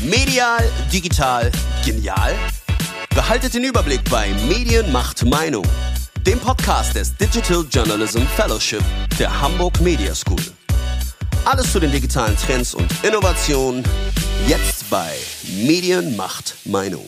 Medial, digital, genial? Behaltet den Überblick bei Medien macht Meinung, dem Podcast des Digital Journalism Fellowship der Hamburg Media School. Alles zu den digitalen Trends und Innovationen jetzt bei Medien macht Meinung.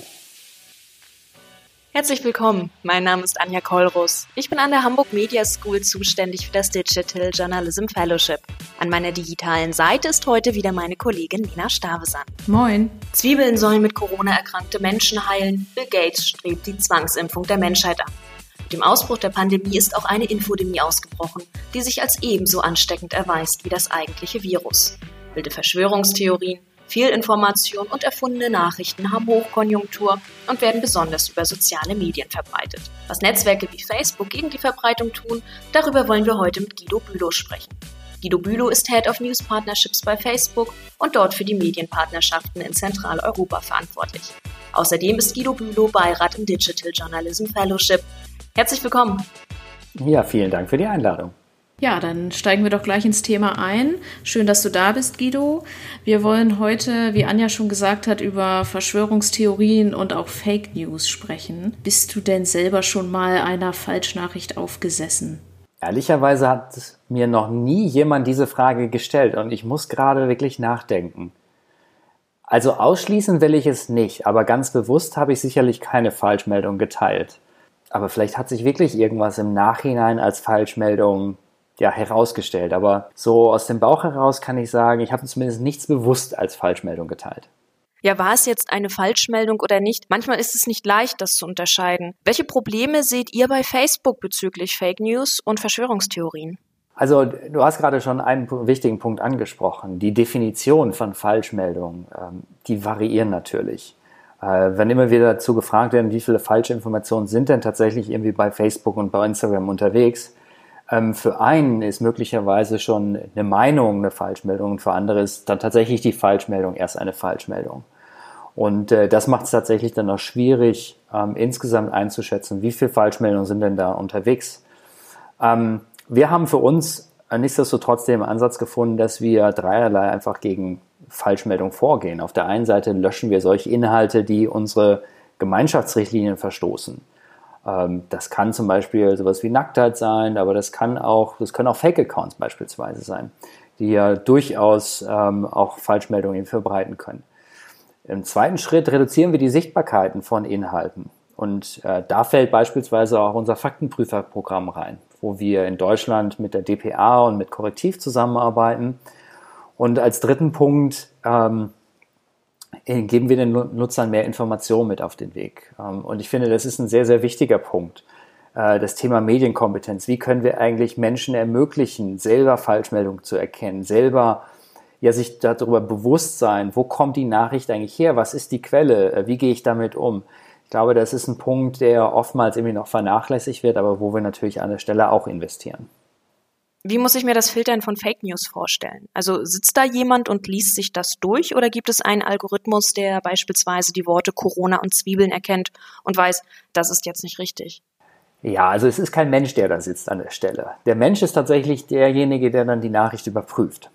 Herzlich willkommen. Mein Name ist Anja Kollrus. Ich bin an der Hamburg Media School zuständig für das Digital Journalism Fellowship. An meiner digitalen Seite ist heute wieder meine Kollegin Nina Stavesan. Moin. Zwiebeln sollen mit Corona erkrankte Menschen heilen. Bill Gates strebt die Zwangsimpfung der Menschheit an. Mit dem Ausbruch der Pandemie ist auch eine Infodemie ausgebrochen, die sich als ebenso ansteckend erweist wie das eigentliche Virus. Wilde Verschwörungstheorien, Fehlinformation und erfundene Nachrichten haben Hochkonjunktur und werden besonders über soziale Medien verbreitet. Was Netzwerke wie Facebook gegen die Verbreitung tun, darüber wollen wir heute mit Guido Bülow sprechen. Guido Bülow ist Head of News Partnerships bei Facebook und dort für die Medienpartnerschaften in Zentraleuropa verantwortlich. Außerdem ist Guido Bülow Beirat im Digital Journalism Fellowship. Herzlich willkommen. Ja, vielen Dank für die Einladung. Ja, dann steigen wir doch gleich ins Thema ein. Schön, dass du da bist, Guido. Wir wollen heute, wie Anja schon gesagt hat, über Verschwörungstheorien und auch Fake News sprechen. Bist du denn selber schon mal einer Falschnachricht aufgesessen? Ehrlicherweise hat mir noch nie jemand diese Frage gestellt und ich muss gerade wirklich nachdenken. Also ausschließen will ich es nicht, aber ganz bewusst habe ich sicherlich keine Falschmeldung geteilt. Aber vielleicht hat sich wirklich irgendwas im Nachhinein als Falschmeldung ja, herausgestellt. Aber so aus dem Bauch heraus kann ich sagen, ich habe zumindest nichts bewusst als Falschmeldung geteilt. Ja, war es jetzt eine Falschmeldung oder nicht? Manchmal ist es nicht leicht, das zu unterscheiden. Welche Probleme seht ihr bei Facebook bezüglich Fake News und Verschwörungstheorien? Also du hast gerade schon einen wichtigen Punkt angesprochen. Die Definition von Falschmeldungen, ähm, die variieren natürlich. Äh, wenn immer wieder dazu gefragt werden, wie viele falsche Informationen sind denn tatsächlich irgendwie bei Facebook und bei Instagram unterwegs, ähm, für einen ist möglicherweise schon eine Meinung eine Falschmeldung und für andere ist dann tatsächlich die Falschmeldung erst eine Falschmeldung. Und äh, das macht es tatsächlich dann auch schwierig, ähm, insgesamt einzuschätzen, wie viele Falschmeldungen sind denn da unterwegs. Ähm, wir haben für uns nichtsdestotrotz den Ansatz gefunden, dass wir dreierlei einfach gegen Falschmeldung vorgehen. Auf der einen Seite löschen wir solche Inhalte, die unsere Gemeinschaftsrichtlinien verstoßen. Ähm, das kann zum Beispiel sowas wie Nacktheit sein, aber das kann auch, das können auch Fake-Accounts beispielsweise sein, die ja durchaus ähm, auch Falschmeldungen verbreiten können. Im zweiten Schritt reduzieren wir die Sichtbarkeiten von Inhalten. Und äh, da fällt beispielsweise auch unser Faktenprüferprogramm rein, wo wir in Deutschland mit der DPA und mit Korrektiv zusammenarbeiten. Und als dritten Punkt ähm, äh, geben wir den Nutzern mehr Informationen mit auf den Weg. Ähm, und ich finde, das ist ein sehr, sehr wichtiger Punkt. Äh, das Thema Medienkompetenz. Wie können wir eigentlich Menschen ermöglichen, selber Falschmeldungen zu erkennen, selber ja, sich darüber bewusst sein, wo kommt die Nachricht eigentlich her, was ist die Quelle, äh, wie gehe ich damit um. Ich glaube, das ist ein Punkt, der oftmals irgendwie noch vernachlässigt wird, aber wo wir natürlich an der Stelle auch investieren. Wie muss ich mir das Filtern von Fake News vorstellen? Also sitzt da jemand und liest sich das durch oder gibt es einen Algorithmus, der beispielsweise die Worte Corona und Zwiebeln erkennt und weiß, das ist jetzt nicht richtig? Ja, also es ist kein Mensch, der da sitzt an der Stelle. Der Mensch ist tatsächlich derjenige, der dann die Nachricht überprüft.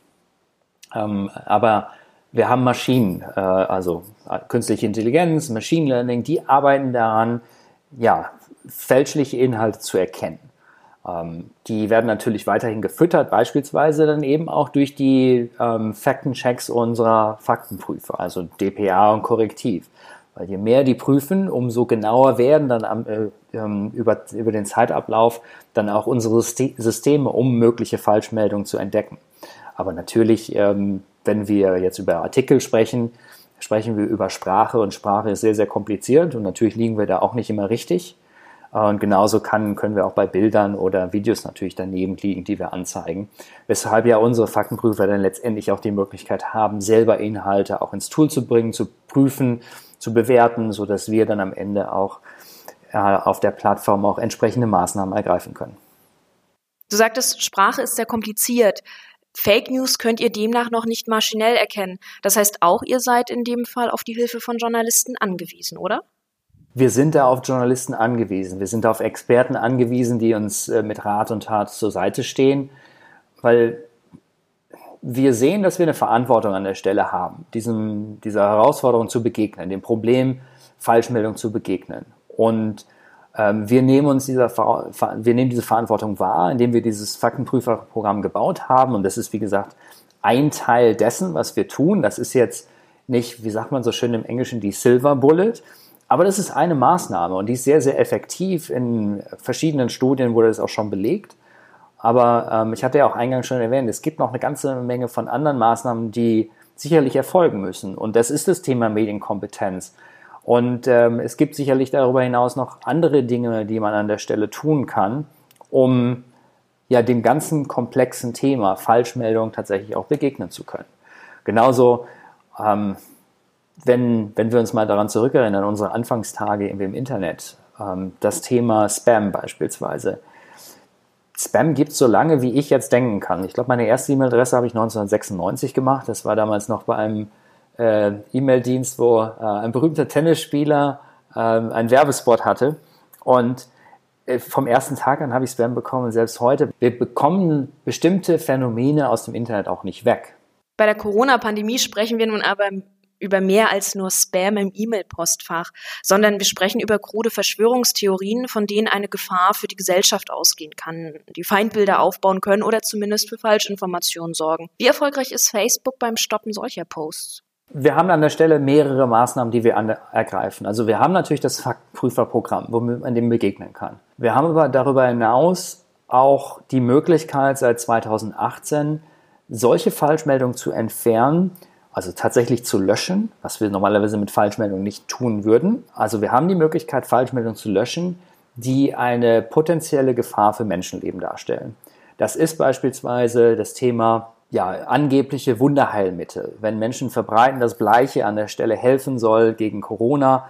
Ähm, aber wir haben Maschinen, äh, also künstliche Intelligenz, Machine Learning, die arbeiten daran, ja, fälschliche Inhalte zu erkennen. Ähm, die werden natürlich weiterhin gefüttert, beispielsweise dann eben auch durch die ähm, Faktenchecks unserer Faktenprüfer, also DPA und Korrektiv. Weil je mehr die prüfen, umso genauer werden dann am, äh, ähm, über, über den Zeitablauf dann auch unsere Systeme, um mögliche Falschmeldungen zu entdecken. Aber natürlich, ähm, wenn wir jetzt über Artikel sprechen, sprechen wir über Sprache und Sprache ist sehr, sehr kompliziert und natürlich liegen wir da auch nicht immer richtig. Und genauso kann, können wir auch bei Bildern oder Videos natürlich daneben liegen, die wir anzeigen. Weshalb ja unsere Faktenprüfer dann letztendlich auch die Möglichkeit haben, selber Inhalte auch ins Tool zu bringen, zu prüfen, zu bewerten, so dass wir dann am Ende auch äh, auf der Plattform auch entsprechende Maßnahmen ergreifen können. Du sagtest, Sprache ist sehr kompliziert. Fake News könnt ihr demnach noch nicht maschinell erkennen. Das heißt, auch ihr seid in dem Fall auf die Hilfe von Journalisten angewiesen, oder? Wir sind da auf Journalisten angewiesen. Wir sind auf Experten angewiesen, die uns äh, mit Rat und Tat zur Seite stehen, weil wir sehen, dass wir eine Verantwortung an der Stelle haben, diesem, dieser Herausforderung zu begegnen, dem Problem Falschmeldung zu begegnen. Und ähm, wir nehmen uns dieser, wir nehmen diese Verantwortung wahr, indem wir dieses Faktenprüferprogramm gebaut haben. Und das ist, wie gesagt, ein Teil dessen, was wir tun. Das ist jetzt nicht, wie sagt man so schön im Englischen, die Silver Bullet. Aber das ist eine Maßnahme und die ist sehr, sehr effektiv. In verschiedenen Studien wurde das auch schon belegt. Aber ähm, ich hatte ja auch eingangs schon erwähnt, es gibt noch eine ganze Menge von anderen Maßnahmen, die sicherlich erfolgen müssen. Und das ist das Thema Medienkompetenz. Und ähm, es gibt sicherlich darüber hinaus noch andere Dinge, die man an der Stelle tun kann, um ja dem ganzen komplexen Thema Falschmeldung tatsächlich auch begegnen zu können. Genauso, ähm, wenn, wenn wir uns mal daran zurückerinnern, unsere Anfangstage im Internet, ähm, das Thema Spam beispielsweise. Spam gibt es so lange, wie ich jetzt denken kann. Ich glaube, meine erste E-Mail-Adresse habe ich 1996 gemacht. Das war damals noch bei einem äh, E-Mail-Dienst, wo äh, ein berühmter Tennisspieler äh, einen Werbespot hatte. Und äh, vom ersten Tag an habe ich Spam bekommen. Selbst heute, wir bekommen bestimmte Phänomene aus dem Internet auch nicht weg. Bei der Corona-Pandemie sprechen wir nun aber über mehr als nur Spam im E-Mail-Postfach, sondern wir sprechen über krude Verschwörungstheorien, von denen eine Gefahr für die Gesellschaft ausgehen kann, die Feindbilder aufbauen können oder zumindest für Falschinformationen sorgen. Wie erfolgreich ist Facebook beim Stoppen solcher Posts? Wir haben an der Stelle mehrere Maßnahmen, die wir ergreifen. Also wir haben natürlich das Faktprüferprogramm, womit man dem begegnen kann. Wir haben aber darüber hinaus auch die Möglichkeit, seit 2018 solche Falschmeldungen zu entfernen, also tatsächlich zu löschen, was wir normalerweise mit Falschmeldungen nicht tun würden. Also wir haben die Möglichkeit, Falschmeldungen zu löschen, die eine potenzielle Gefahr für Menschenleben darstellen. Das ist beispielsweise das Thema ja, angebliche Wunderheilmittel. Wenn Menschen verbreiten, dass Bleiche an der Stelle helfen soll gegen Corona,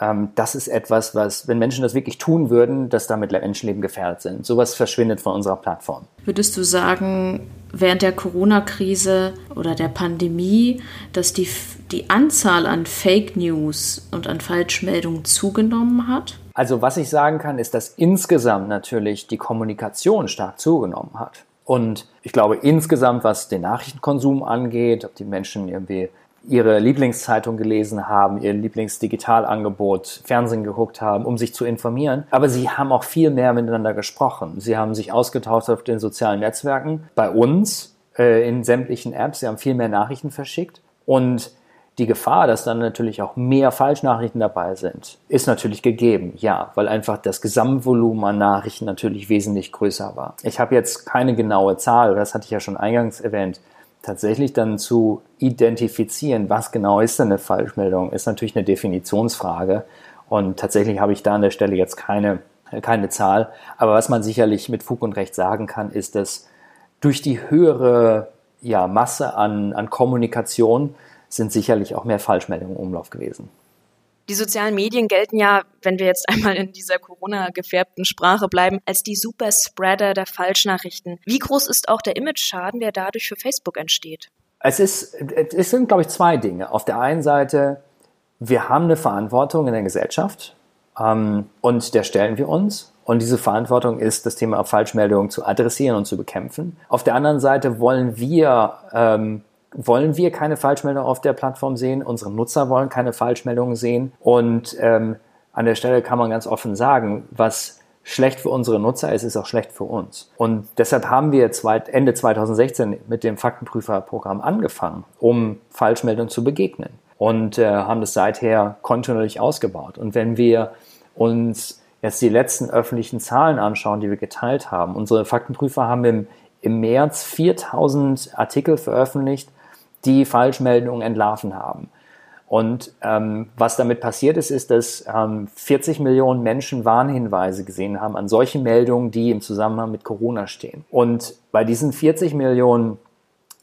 ähm, das ist etwas, was, wenn Menschen das wirklich tun würden, dass damit Menschenleben gefährdet sind. Sowas verschwindet von unserer Plattform. Würdest du sagen, während der Corona-Krise oder der Pandemie, dass die, die Anzahl an Fake News und an Falschmeldungen zugenommen hat? Also was ich sagen kann, ist, dass insgesamt natürlich die Kommunikation stark zugenommen hat. Und ich glaube insgesamt, was den Nachrichtenkonsum angeht, ob die Menschen irgendwie ihre Lieblingszeitung gelesen haben, ihr Lieblingsdigitalangebot, Fernsehen geguckt haben, um sich zu informieren. Aber sie haben auch viel mehr miteinander gesprochen. Sie haben sich ausgetauscht auf den sozialen Netzwerken, bei uns, äh, in sämtlichen Apps. Sie haben viel mehr Nachrichten verschickt. Und die Gefahr, dass dann natürlich auch mehr Falschnachrichten dabei sind, ist natürlich gegeben, ja, weil einfach das Gesamtvolumen an Nachrichten natürlich wesentlich größer war. Ich habe jetzt keine genaue Zahl, das hatte ich ja schon eingangs erwähnt. Tatsächlich dann zu identifizieren, was genau ist denn eine Falschmeldung, ist natürlich eine Definitionsfrage. Und tatsächlich habe ich da an der Stelle jetzt keine, keine Zahl. Aber was man sicherlich mit Fug und Recht sagen kann, ist, dass durch die höhere ja, Masse an, an Kommunikation sind sicherlich auch mehr Falschmeldungen im Umlauf gewesen. Die sozialen Medien gelten ja, wenn wir jetzt einmal in dieser Corona-gefärbten Sprache bleiben, als die Superspreader der Falschnachrichten. Wie groß ist auch der Image-Schaden, der dadurch für Facebook entsteht? Es, ist, es sind, glaube ich, zwei Dinge. Auf der einen Seite, wir haben eine Verantwortung in der Gesellschaft ähm, und der stellen wir uns. Und diese Verantwortung ist, das Thema Falschmeldungen zu adressieren und zu bekämpfen. Auf der anderen Seite wollen wir ähm, wollen wir keine Falschmeldung auf der Plattform sehen, unsere Nutzer wollen keine Falschmeldungen sehen und ähm, an der Stelle kann man ganz offen sagen, was schlecht für unsere Nutzer ist, ist auch schlecht für uns. Und deshalb haben wir Ende 2016 mit dem Faktenprüferprogramm angefangen, um Falschmeldungen zu begegnen und äh, haben das seither kontinuierlich ausgebaut. Und wenn wir uns jetzt die letzten öffentlichen Zahlen anschauen, die wir geteilt haben, unsere Faktenprüfer haben im, im März 4000 Artikel veröffentlicht, die Falschmeldungen entlarven haben. Und ähm, was damit passiert ist, ist, dass ähm, 40 Millionen Menschen Warnhinweise gesehen haben an solche Meldungen, die im Zusammenhang mit Corona stehen. Und bei diesen 40 Millionen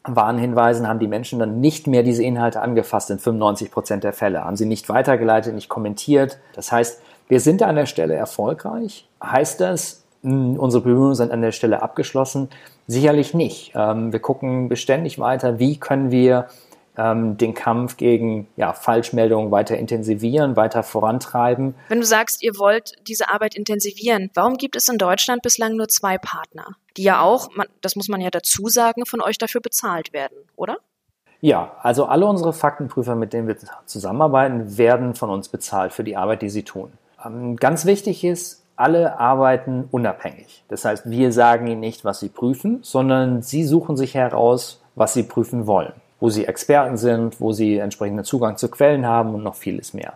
Warnhinweisen haben die Menschen dann nicht mehr diese Inhalte angefasst in 95 Prozent der Fälle, haben sie nicht weitergeleitet, nicht kommentiert. Das heißt, wir sind an der Stelle erfolgreich. Heißt das, hm, unsere Bemühungen sind an der Stelle abgeschlossen? Sicherlich nicht. Ähm, wir gucken beständig weiter, wie können wir ähm, den Kampf gegen ja, Falschmeldungen weiter intensivieren, weiter vorantreiben. Wenn du sagst, ihr wollt diese Arbeit intensivieren, warum gibt es in Deutschland bislang nur zwei Partner, die ja auch, man, das muss man ja dazu sagen, von euch dafür bezahlt werden, oder? Ja, also alle unsere Faktenprüfer, mit denen wir zusammenarbeiten, werden von uns bezahlt für die Arbeit, die sie tun. Ähm, ganz wichtig ist, alle arbeiten unabhängig. Das heißt, wir sagen ihnen nicht, was sie prüfen, sondern sie suchen sich heraus, was sie prüfen wollen, wo sie Experten sind, wo sie entsprechenden Zugang zu Quellen haben und noch vieles mehr.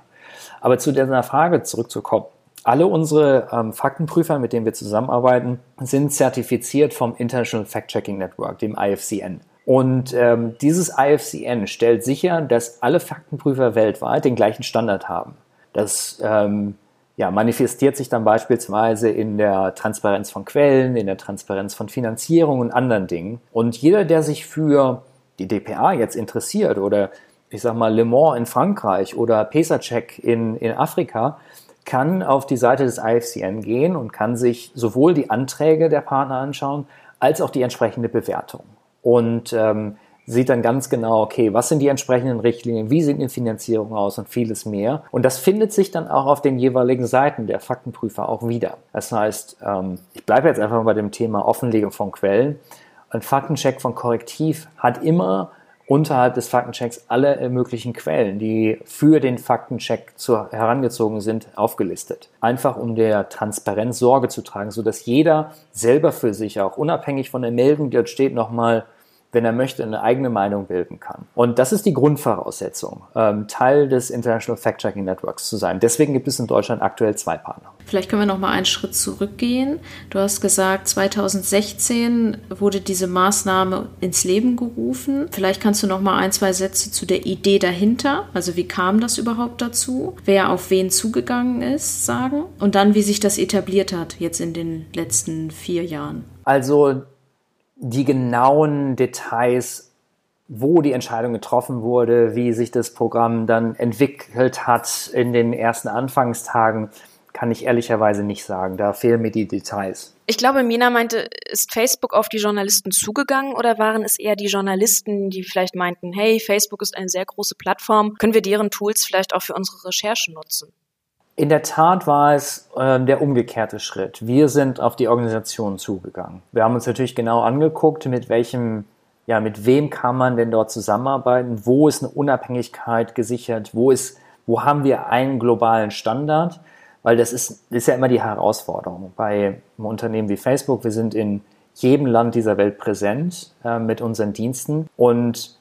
Aber zu dieser Frage zurückzukommen. Alle unsere ähm, Faktenprüfer, mit denen wir zusammenarbeiten, sind zertifiziert vom International Fact-Checking Network, dem IFCN. Und ähm, dieses IFCN stellt sicher, dass alle Faktenprüfer weltweit den gleichen Standard haben. Das ähm, ja, manifestiert sich dann beispielsweise in der Transparenz von Quellen, in der Transparenz von Finanzierung und anderen Dingen. Und jeder, der sich für die DPA jetzt interessiert oder ich sag mal Le Mans in Frankreich oder PESA-Check in, in Afrika, kann auf die Seite des IFCN gehen und kann sich sowohl die Anträge der Partner anschauen, als auch die entsprechende Bewertung. Und ähm, sieht dann ganz genau, okay, was sind die entsprechenden Richtlinien, wie sieht die Finanzierung aus und vieles mehr. Und das findet sich dann auch auf den jeweiligen Seiten der Faktenprüfer auch wieder. Das heißt, ähm, ich bleibe jetzt einfach bei dem Thema Offenlegung von Quellen. Ein Faktencheck von Korrektiv hat immer unterhalb des Faktenchecks alle möglichen Quellen, die für den Faktencheck zu, herangezogen sind, aufgelistet. Einfach um der Transparenz Sorge zu tragen, sodass jeder selber für sich auch unabhängig von der Meldung, die dort steht, nochmal wenn er möchte, eine eigene Meinung bilden kann. Und das ist die Grundvoraussetzung, ähm, Teil des International Fact-Checking Networks zu sein. Deswegen gibt es in Deutschland aktuell zwei Partner. Vielleicht können wir noch mal einen Schritt zurückgehen. Du hast gesagt, 2016 wurde diese Maßnahme ins Leben gerufen. Vielleicht kannst du noch mal ein, zwei Sätze zu der Idee dahinter, also wie kam das überhaupt dazu, wer auf wen zugegangen ist, sagen und dann, wie sich das etabliert hat jetzt in den letzten vier Jahren. Also die genauen Details, wo die Entscheidung getroffen wurde, wie sich das Programm dann entwickelt hat in den ersten Anfangstagen, kann ich ehrlicherweise nicht sagen. Da fehlen mir die Details. Ich glaube, Mina meinte, ist Facebook auf die Journalisten zugegangen oder waren es eher die Journalisten, die vielleicht meinten, hey, Facebook ist eine sehr große Plattform, können wir deren Tools vielleicht auch für unsere Recherchen nutzen? In der Tat war es äh, der umgekehrte Schritt. Wir sind auf die Organisation zugegangen. Wir haben uns natürlich genau angeguckt, mit welchem, ja, mit wem kann man denn dort zusammenarbeiten? Wo ist eine Unabhängigkeit gesichert? Wo ist, wo haben wir einen globalen Standard? Weil das ist, ist ja immer die Herausforderung bei einem Unternehmen wie Facebook. Wir sind in jedem Land dieser Welt präsent äh, mit unseren Diensten und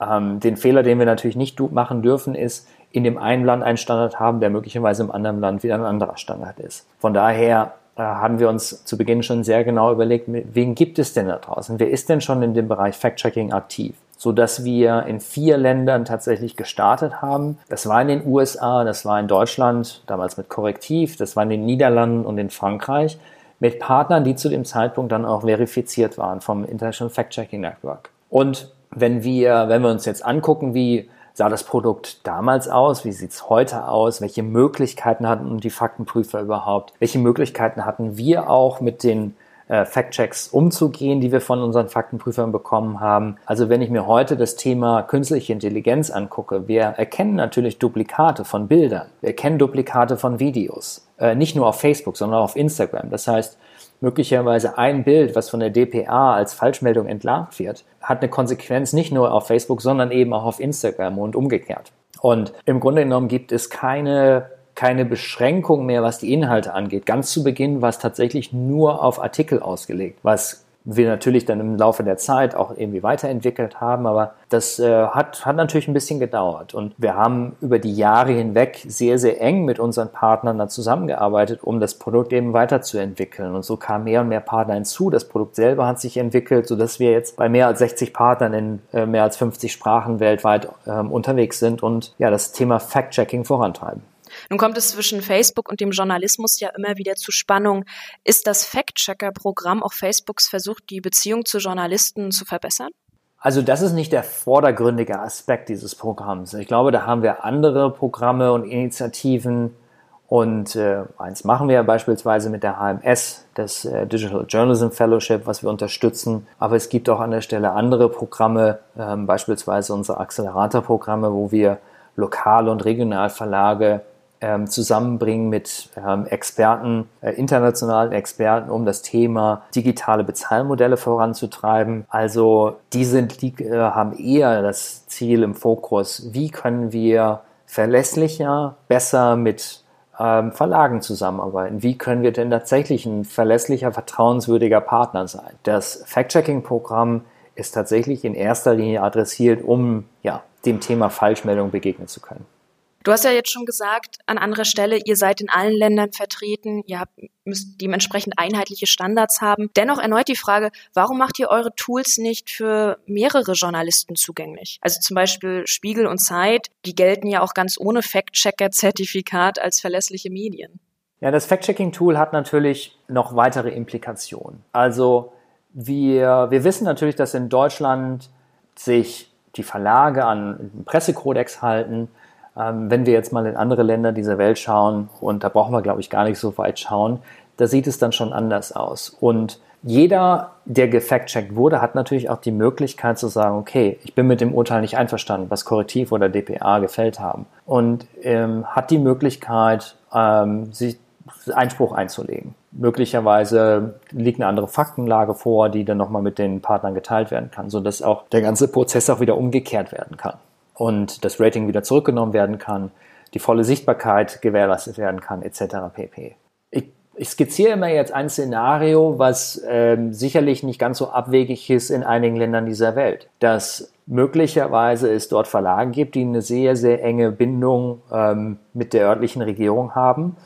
ähm, den Fehler, den wir natürlich nicht machen dürfen, ist, in dem einen Land einen Standard haben, der möglicherweise im anderen Land wieder ein anderer Standard ist. Von daher äh, haben wir uns zu Beginn schon sehr genau überlegt, wen gibt es denn da draußen? Wer ist denn schon in dem Bereich Fact-Checking aktiv? so dass wir in vier Ländern tatsächlich gestartet haben. Das war in den USA, das war in Deutschland, damals mit Korrektiv, das war in den Niederlanden und in Frankreich, mit Partnern, die zu dem Zeitpunkt dann auch verifiziert waren vom International Fact-Checking Network. Und wenn wir, wenn wir uns jetzt angucken, wie sah das Produkt damals aus? Wie sieht es heute aus? Welche Möglichkeiten hatten die Faktenprüfer überhaupt? Welche Möglichkeiten hatten wir auch mit den äh, Fact-Checks umzugehen, die wir von unseren Faktenprüfern bekommen haben? Also wenn ich mir heute das Thema künstliche Intelligenz angucke, wir erkennen natürlich Duplikate von Bildern. Wir erkennen Duplikate von Videos. Äh, nicht nur auf Facebook, sondern auch auf Instagram. Das heißt, möglicherweise ein Bild, was von der DPA als Falschmeldung entlarvt wird, hat eine Konsequenz nicht nur auf Facebook, sondern eben auch auf Instagram und umgekehrt. Und im Grunde genommen gibt es keine, keine Beschränkung mehr, was die Inhalte angeht. Ganz zu Beginn war es tatsächlich nur auf Artikel ausgelegt, was wir natürlich dann im Laufe der Zeit auch irgendwie weiterentwickelt haben, aber das äh, hat, hat natürlich ein bisschen gedauert. Und wir haben über die Jahre hinweg sehr, sehr eng mit unseren Partnern dann zusammengearbeitet, um das Produkt eben weiterzuentwickeln. Und so kamen mehr und mehr Partner hinzu. Das Produkt selber hat sich entwickelt, sodass wir jetzt bei mehr als 60 Partnern in äh, mehr als 50 Sprachen weltweit äh, unterwegs sind und ja, das Thema Fact-Checking vorantreiben. Nun kommt es zwischen Facebook und dem Journalismus ja immer wieder zu Spannung. Ist das Fact-Checker-Programm auch Facebooks Versuch, die Beziehung zu Journalisten zu verbessern? Also das ist nicht der vordergründige Aspekt dieses Programms. Ich glaube, da haben wir andere Programme und Initiativen Und äh, eins machen wir beispielsweise mit der HMS, das äh, Digital Journalism Fellowship, was wir unterstützen. Aber es gibt auch an der Stelle andere Programme, ähm, beispielsweise unsere Accelerator-Programme, wo wir lokale und Regionalverlage ähm, zusammenbringen mit ähm, Experten, äh, internationalen Experten, um das Thema digitale Bezahlmodelle voranzutreiben. Also die sind, die äh, haben eher das Ziel im Fokus, wie können wir verlässlicher, besser mit ähm, Verlagen zusammenarbeiten? Wie können wir denn tatsächlich ein verlässlicher, vertrauenswürdiger Partner sein? Das Fact-Checking-Programm ist tatsächlich in erster Linie adressiert, um ja, dem Thema Falschmeldung begegnen zu können. Du hast ja jetzt schon gesagt, an anderer Stelle, ihr seid in allen Ländern vertreten, ihr habt, müsst dementsprechend einheitliche Standards haben. Dennoch erneut die Frage, warum macht ihr eure Tools nicht für mehrere Journalisten zugänglich? Also zum Beispiel Spiegel und Zeit, die gelten ja auch ganz ohne Fact-Checker-Zertifikat als verlässliche Medien. Ja, das Fact-Checking-Tool hat natürlich noch weitere Implikationen. Also wir, wir wissen natürlich, dass in Deutschland sich die Verlage an den Pressekodex halten wenn wir jetzt mal in andere Länder dieser Welt schauen, und da brauchen wir, glaube ich, gar nicht so weit schauen, da sieht es dann schon anders aus. Und jeder, der gefact-checkt wurde, hat natürlich auch die Möglichkeit zu sagen, okay, ich bin mit dem Urteil nicht einverstanden, was Korrektiv oder DPA gefällt haben. Und ähm, hat die Möglichkeit, ähm, sich Einspruch einzulegen. Möglicherweise liegt eine andere Faktenlage vor, die dann nochmal mit den Partnern geteilt werden kann, sodass auch der ganze Prozess auch wieder umgekehrt werden kann und das Rating wieder zurückgenommen werden kann, die volle Sichtbarkeit gewährleistet werden kann, etc. pp. Ich, ich skizziere immer jetzt ein Szenario, was ähm, sicherlich nicht ganz so abwegig ist in einigen Ländern dieser Welt, dass möglicherweise es dort Verlage gibt, die eine sehr, sehr enge Bindung ähm, mit der örtlichen Regierung haben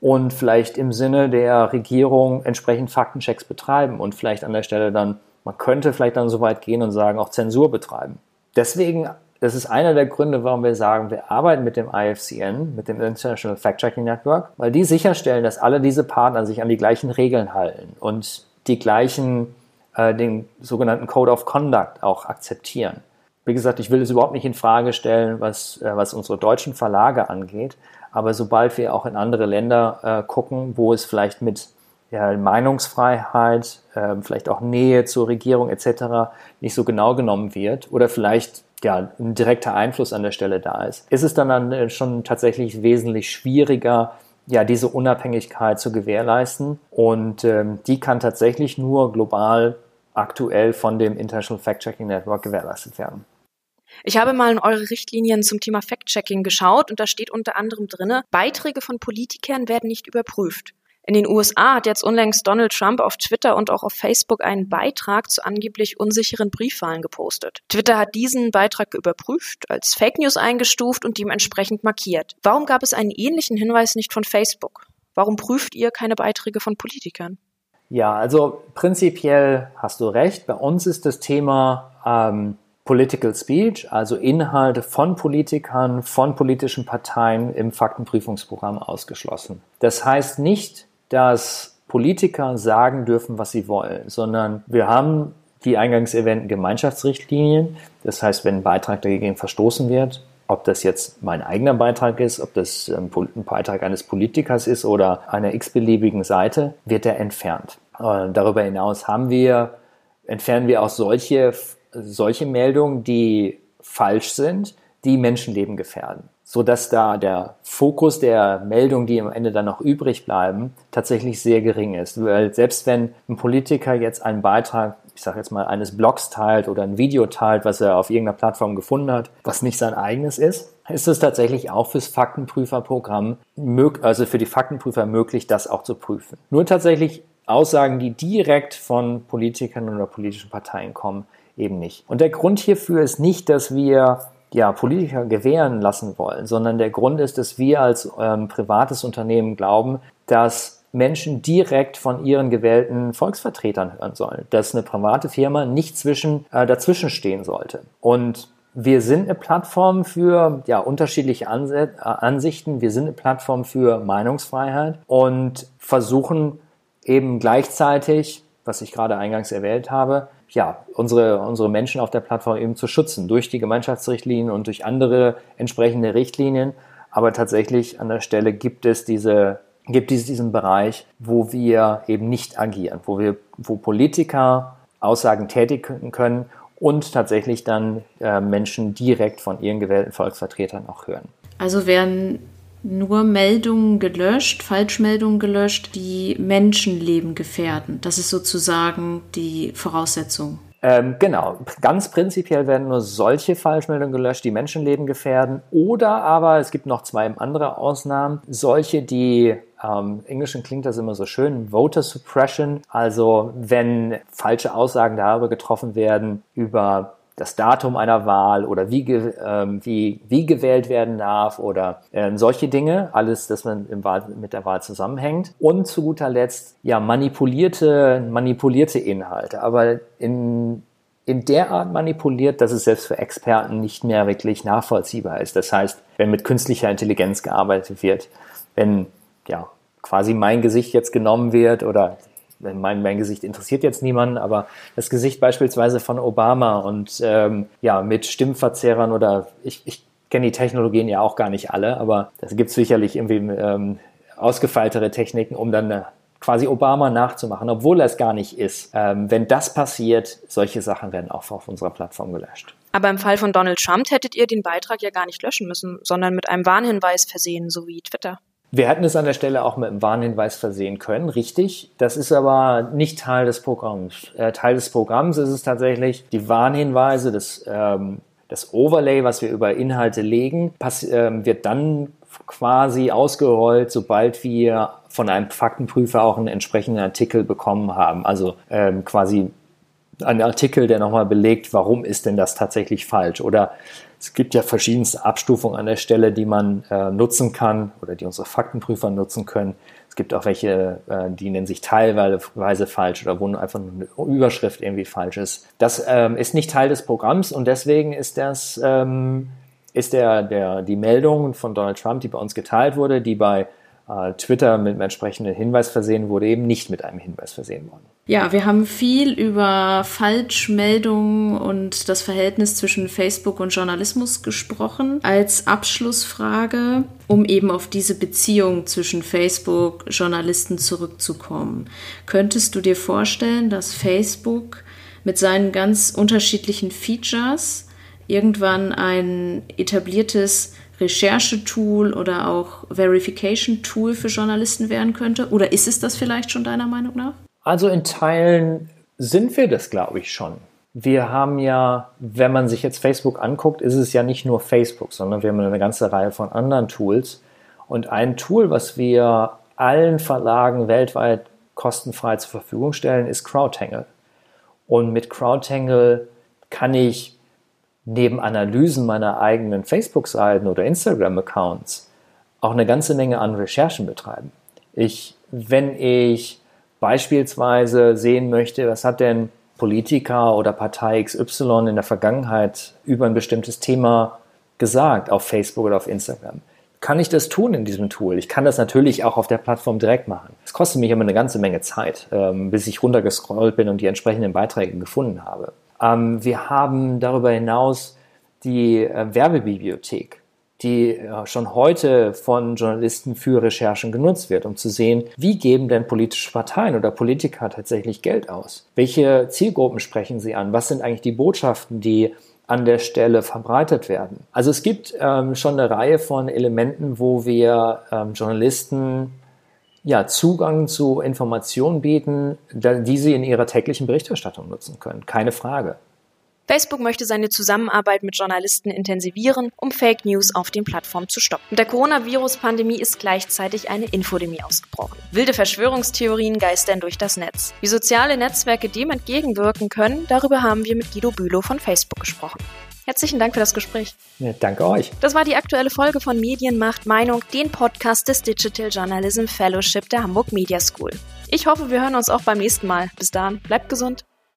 und vielleicht im Sinne der Regierung entsprechend Faktenchecks betreiben und vielleicht an der Stelle dann, man könnte vielleicht dann so weit gehen und sagen, auch Zensur betreiben. Deswegen das ist einer der Gründe, warum wir sagen, wir arbeiten mit dem IFCN, mit dem International Fact-Checking Network, weil die sicherstellen, dass alle diese Partner sich an die gleichen Regeln halten und die gleichen, äh, den sogenannten Code of Conduct auch akzeptieren. Wie gesagt, ich will es überhaupt nicht in Frage stellen, was, äh, was unsere deutschen Verlage angeht, aber sobald wir auch in andere Länder äh, gucken, wo es vielleicht mit ja, Meinungsfreiheit, äh, vielleicht auch Nähe zur Regierung etc. nicht so genau genommen wird oder vielleicht ja, ein direkter Einfluss an der Stelle da ist, ist es dann, dann äh, schon tatsächlich wesentlich schwieriger, ja, diese Unabhängigkeit zu gewährleisten. Und ähm, die kann tatsächlich nur global aktuell von dem International Fact-Checking Network gewährleistet werden. Ich habe mal in eure Richtlinien zum Thema Fact-Checking geschaut und da steht unter anderem drinne, Beiträge von Politikern werden nicht überprüft. In den USA hat jetzt unlängst Donald Trump auf Twitter und auch auf Facebook einen Beitrag zu angeblich unsicheren Briefwahlen gepostet. Twitter hat diesen Beitrag überprüft, als Fake News eingestuft und dementsprechend markiert. Warum gab es einen ähnlichen Hinweis nicht von Facebook? Warum prüft ihr keine Beiträge von Politikern? Ja, also prinzipiell hast du recht. Bei uns ist das Thema ähm, Political Speech, also Inhalte von Politikern, von politischen Parteien im Faktenprüfungsprogramm ausgeschlossen. Das heißt nicht, dass Politiker sagen dürfen, was sie wollen, sondern wir haben die eingangs erwähnten Gemeinschaftsrichtlinien. Das heißt, wenn ein Beitrag dagegen verstoßen wird, ob das jetzt mein eigener Beitrag ist, ob das ein Beitrag eines Politikers ist oder einer x-beliebigen Seite, wird er entfernt. darüber hinaus haben wir, entfernen wir auch solche, solche Meldungen, die falsch sind, die Menschenleben gefährden so dass da der Fokus der Meldungen, die am Ende dann noch übrig bleiben, tatsächlich sehr gering ist. Weil selbst wenn ein Politiker jetzt einen Beitrag, ich sage jetzt mal, eines Blogs teilt oder ein Video teilt, was er auf irgendeiner Plattform gefunden hat, was nicht sein eigenes ist, ist es tatsächlich auch fürs Faktenprüferprogramm, also für die Faktenprüfer möglich, das auch zu prüfen. Nur tatsächlich Aussagen, die direkt von Politikern oder politischen Parteien kommen, eben nicht. Und der Grund hierfür ist nicht, dass wir ja, Politiker gewähren lassen wollen, sondern der Grund ist, dass wir als ähm, privates Unternehmen glauben, dass Menschen direkt von ihren gewählten Volksvertretern hören sollen, dass eine private Firma nicht zwischen, äh, dazwischen stehen sollte. Und wir sind eine Plattform für ja, unterschiedliche Anse äh, Ansichten, wir sind eine Plattform für Meinungsfreiheit und versuchen eben gleichzeitig, was ich gerade eingangs erwähnt habe, ja, unsere, unsere Menschen auf der Plattform eben zu schützen durch die Gemeinschaftsrichtlinien und durch andere entsprechende Richtlinien, Aber tatsächlich an der Stelle gibt es diese gibt es diesen Bereich, wo wir eben nicht agieren, wo wir, wo Politiker Aussagen tätigen können und tatsächlich dann äh, Menschen direkt von ihren gewählten Volksvertretern auch hören. Also werden nur Meldungen gelöscht, Falschmeldungen gelöscht, die Menschenleben gefährden. Das ist sozusagen die Voraussetzung. Ähm, genau, ganz prinzipiell werden nur solche Falschmeldungen gelöscht, die Menschenleben gefährden. Oder aber, es gibt noch zwei andere Ausnahmen, solche, die ähm, Im Englischen klingt das immer so schön, Voter Suppression, also wenn falsche Aussagen darüber getroffen werden, über das Datum einer Wahl oder wie, ähm, wie, wie gewählt werden darf oder ähm, solche Dinge, alles, das man im Wahl, mit der Wahl zusammenhängt. Und zu guter Letzt, ja, manipulierte, manipulierte Inhalte, aber in, in der Art manipuliert, dass es selbst für Experten nicht mehr wirklich nachvollziehbar ist. Das heißt, wenn mit künstlicher Intelligenz gearbeitet wird, wenn ja, quasi mein Gesicht jetzt genommen wird oder mein, mein Gesicht interessiert jetzt niemanden, aber das Gesicht beispielsweise von Obama und ähm, ja, mit Stimmverzerrern oder ich, ich kenne die Technologien ja auch gar nicht alle, aber das gibt sicherlich irgendwie ähm, ausgefeiltere Techniken, um dann äh, quasi Obama nachzumachen, obwohl er es gar nicht ist. Ähm, wenn das passiert, solche Sachen werden auch auf unserer Plattform gelöscht. Aber im Fall von Donald Trump hättet ihr den Beitrag ja gar nicht löschen müssen, sondern mit einem Warnhinweis versehen, so wie Twitter. Wir hätten es an der Stelle auch mit einem Warnhinweis versehen können, richtig. Das ist aber nicht Teil des Programms. Äh, Teil des Programms ist es tatsächlich die Warnhinweise, das, ähm, das Overlay, was wir über Inhalte legen, ähm, wird dann quasi ausgerollt, sobald wir von einem Faktenprüfer auch einen entsprechenden Artikel bekommen haben. Also ähm, quasi ein Artikel, der nochmal belegt, warum ist denn das tatsächlich falsch? Oder es gibt ja verschiedenste Abstufungen an der Stelle, die man äh, nutzen kann oder die unsere Faktenprüfer nutzen können. Es gibt auch welche, äh, die nennen sich teilweise falsch oder wo einfach nur eine Überschrift irgendwie falsch ist. Das ähm, ist nicht Teil des Programms und deswegen ist das ähm, ist der, der, die Meldung von Donald Trump, die bei uns geteilt wurde, die bei Twitter mit einem entsprechenden Hinweis versehen wurde, eben nicht mit einem Hinweis versehen worden. Ja, wir haben viel über Falschmeldungen und das Verhältnis zwischen Facebook und Journalismus gesprochen. Als Abschlussfrage, um eben auf diese Beziehung zwischen Facebook, Journalisten zurückzukommen. Könntest du dir vorstellen, dass Facebook mit seinen ganz unterschiedlichen Features irgendwann ein etabliertes Recherchetool oder auch Verification-Tool für Journalisten werden könnte? Oder ist es das vielleicht schon deiner Meinung nach? Also in Teilen sind wir das, glaube ich, schon. Wir haben ja, wenn man sich jetzt Facebook anguckt, ist es ja nicht nur Facebook, sondern wir haben eine ganze Reihe von anderen Tools. Und ein Tool, was wir allen Verlagen weltweit kostenfrei zur Verfügung stellen, ist CrowdTangle. Und mit CrowdTangle kann ich neben Analysen meiner eigenen Facebook-Seiten oder Instagram-Accounts auch eine ganze Menge an Recherchen betreiben. Ich, wenn ich beispielsweise sehen möchte, was hat denn Politiker oder Partei XY in der Vergangenheit über ein bestimmtes Thema gesagt auf Facebook oder auf Instagram. Kann ich das tun in diesem Tool? Ich kann das natürlich auch auf der Plattform direkt machen. Es kostet mich aber eine ganze Menge Zeit, ähm, bis ich runtergescrollt bin und die entsprechenden Beiträge gefunden habe. Ähm, wir haben darüber hinaus die äh, Werbebibliothek die schon heute von Journalisten für Recherchen genutzt wird, um zu sehen, wie geben denn politische Parteien oder Politiker tatsächlich Geld aus? Welche Zielgruppen sprechen sie an? Was sind eigentlich die Botschaften, die an der Stelle verbreitet werden? Also es gibt ähm, schon eine Reihe von Elementen, wo wir ähm, Journalisten ja, Zugang zu Informationen bieten, die sie in ihrer täglichen Berichterstattung nutzen können. Keine Frage. Facebook möchte seine Zusammenarbeit mit Journalisten intensivieren, um Fake News auf den Plattformen zu stoppen. Mit der Coronavirus-Pandemie ist gleichzeitig eine Infodemie ausgebrochen. Wilde Verschwörungstheorien geistern durch das Netz. Wie soziale Netzwerke dem entgegenwirken können, darüber haben wir mit Guido Bülow von Facebook gesprochen. Herzlichen Dank für das Gespräch. Ja, danke euch. Das war die aktuelle Folge von Medienmacht Meinung, den Podcast des Digital Journalism Fellowship der Hamburg Media School. Ich hoffe, wir hören uns auch beim nächsten Mal. Bis dahin, bleibt gesund.